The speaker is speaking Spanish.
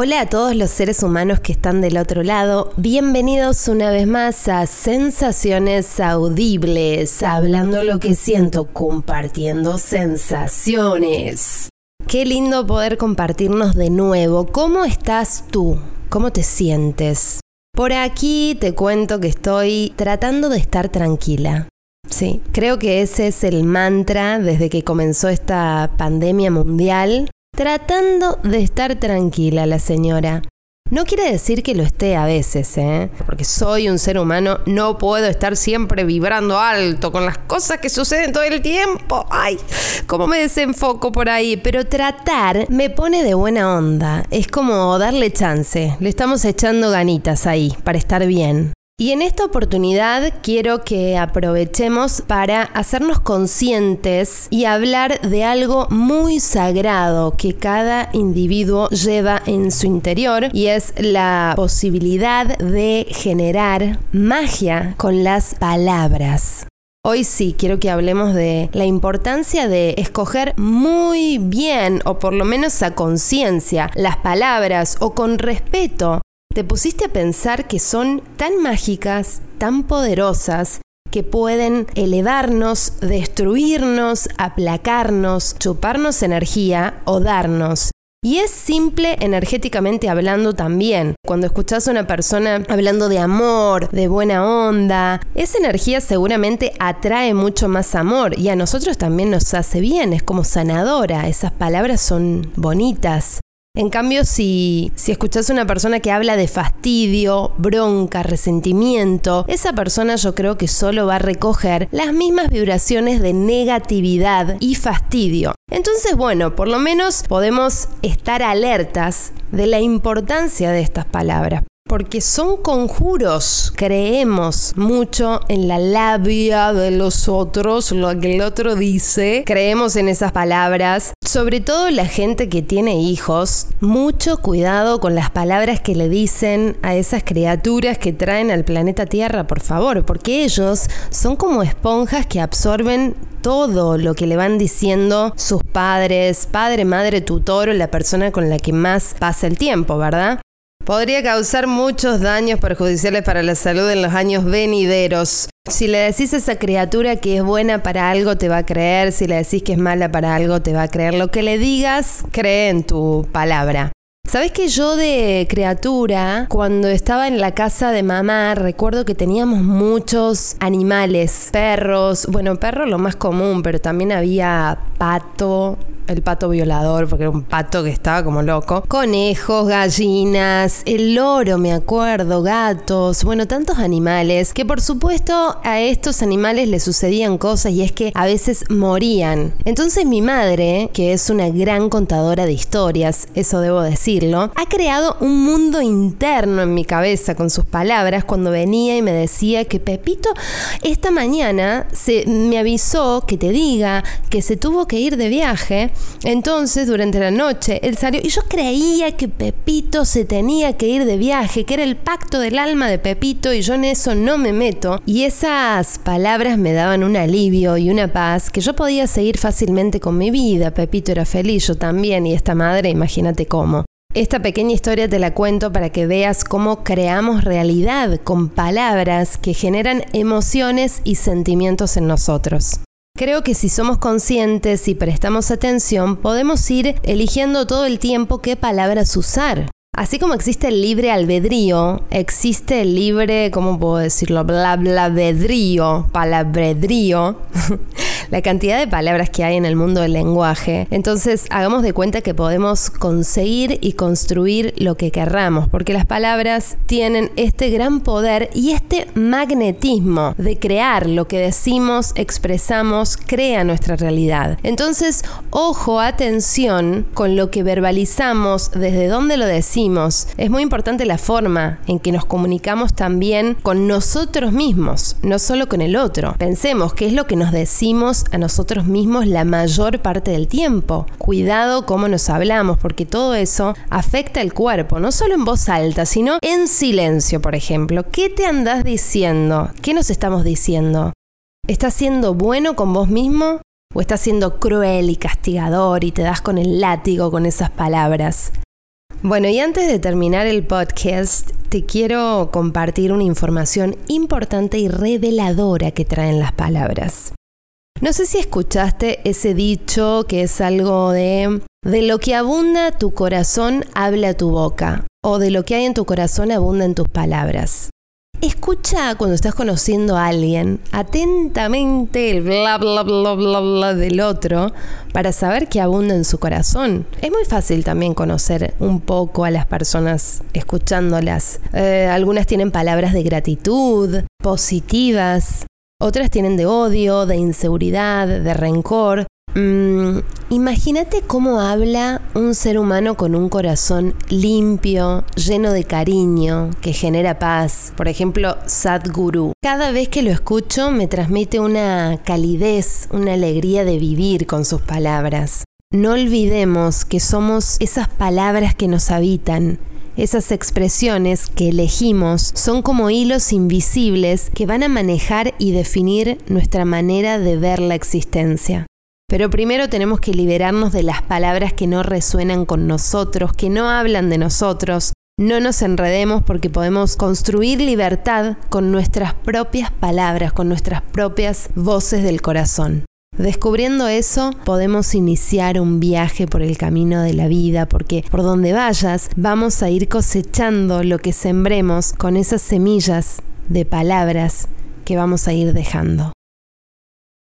Hola a todos los seres humanos que están del otro lado. Bienvenidos una vez más a Sensaciones Audibles, hablando lo que siento, compartiendo sensaciones. Qué lindo poder compartirnos de nuevo. ¿Cómo estás tú? ¿Cómo te sientes? Por aquí te cuento que estoy tratando de estar tranquila. Sí, creo que ese es el mantra desde que comenzó esta pandemia mundial tratando de estar tranquila la señora. No quiere decir que lo esté a veces, ¿eh? Porque soy un ser humano, no puedo estar siempre vibrando alto con las cosas que suceden todo el tiempo. Ay, cómo me desenfoco por ahí. Pero tratar me pone de buena onda. Es como darle chance. Le estamos echando ganitas ahí para estar bien. Y en esta oportunidad quiero que aprovechemos para hacernos conscientes y hablar de algo muy sagrado que cada individuo lleva en su interior y es la posibilidad de generar magia con las palabras. Hoy sí, quiero que hablemos de la importancia de escoger muy bien, o por lo menos a conciencia, las palabras o con respeto ¿Te pusiste a pensar que son tan mágicas, tan poderosas, que pueden elevarnos, destruirnos, aplacarnos, chuparnos energía o darnos? Y es simple energéticamente hablando también. Cuando escuchas a una persona hablando de amor, de buena onda, esa energía seguramente atrae mucho más amor y a nosotros también nos hace bien, es como sanadora, esas palabras son bonitas. En cambio, si, si escuchas a una persona que habla de fastidio, bronca, resentimiento, esa persona yo creo que solo va a recoger las mismas vibraciones de negatividad y fastidio. Entonces, bueno, por lo menos podemos estar alertas de la importancia de estas palabras porque son conjuros. Creemos mucho en la labia de los otros, lo que el otro dice. Creemos en esas palabras. Sobre todo la gente que tiene hijos, mucho cuidado con las palabras que le dicen a esas criaturas que traen al planeta Tierra, por favor, porque ellos son como esponjas que absorben todo lo que le van diciendo sus padres, padre, madre, tutor o la persona con la que más pasa el tiempo, ¿verdad? Podría causar muchos daños perjudiciales para la salud en los años venideros. Si le decís a esa criatura que es buena para algo, te va a creer. Si le decís que es mala para algo, te va a creer. Lo que le digas, cree en tu palabra. ¿Sabes que yo de criatura, cuando estaba en la casa de mamá, recuerdo que teníamos muchos animales, perros, bueno, perro lo más común, pero también había pato, el pato violador, porque era un pato que estaba como loco. Conejos, gallinas, el loro, me acuerdo, gatos, bueno, tantos animales, que por supuesto a estos animales les sucedían cosas y es que a veces morían. Entonces mi madre, que es una gran contadora de historias, eso debo decirlo, ha creado un mundo interno en mi cabeza con sus palabras cuando venía y me decía que Pepito esta mañana se me avisó que te diga que se tuvo que ir de viaje entonces, durante la noche, él salió y yo creía que Pepito se tenía que ir de viaje, que era el pacto del alma de Pepito y yo en eso no me meto. Y esas palabras me daban un alivio y una paz que yo podía seguir fácilmente con mi vida. Pepito era feliz, yo también y esta madre, imagínate cómo. Esta pequeña historia te la cuento para que veas cómo creamos realidad con palabras que generan emociones y sentimientos en nosotros. Creo que si somos conscientes y prestamos atención, podemos ir eligiendo todo el tiempo qué palabras usar. Así como existe el libre albedrío, existe el libre, ¿cómo puedo decirlo? Bla, bla, palabredrío. la cantidad de palabras que hay en el mundo del lenguaje. Entonces, hagamos de cuenta que podemos conseguir y construir lo que querramos, porque las palabras tienen este gran poder y este magnetismo de crear lo que decimos, expresamos, crea nuestra realidad. Entonces, ojo, atención con lo que verbalizamos, desde dónde lo decimos. Es muy importante la forma en que nos comunicamos también con nosotros mismos, no solo con el otro. Pensemos qué es lo que nos decimos a nosotros mismos la mayor parte del tiempo. Cuidado cómo nos hablamos, porque todo eso afecta el cuerpo, no solo en voz alta, sino en silencio, por ejemplo. ¿Qué te andás diciendo? ¿Qué nos estamos diciendo? ¿Estás siendo bueno con vos mismo? ¿O estás siendo cruel y castigador y te das con el látigo con esas palabras? Bueno, y antes de terminar el podcast, te quiero compartir una información importante y reveladora que traen las palabras. No sé si escuchaste ese dicho que es algo de de lo que abunda tu corazón habla tu boca, o de lo que hay en tu corazón abunda en tus palabras. Escucha cuando estás conociendo a alguien atentamente el bla bla bla bla bla del otro para saber qué abunda en su corazón. Es muy fácil también conocer un poco a las personas escuchándolas. Eh, algunas tienen palabras de gratitud, positivas, otras tienen de odio, de inseguridad, de rencor, Mm, imagínate cómo habla un ser humano con un corazón limpio, lleno de cariño, que genera paz. Por ejemplo, Sadhguru. Cada vez que lo escucho me transmite una calidez, una alegría de vivir con sus palabras. No olvidemos que somos esas palabras que nos habitan, esas expresiones que elegimos son como hilos invisibles que van a manejar y definir nuestra manera de ver la existencia. Pero primero tenemos que liberarnos de las palabras que no resuenan con nosotros, que no hablan de nosotros. No nos enredemos porque podemos construir libertad con nuestras propias palabras, con nuestras propias voces del corazón. Descubriendo eso, podemos iniciar un viaje por el camino de la vida, porque por donde vayas vamos a ir cosechando lo que sembremos con esas semillas de palabras que vamos a ir dejando.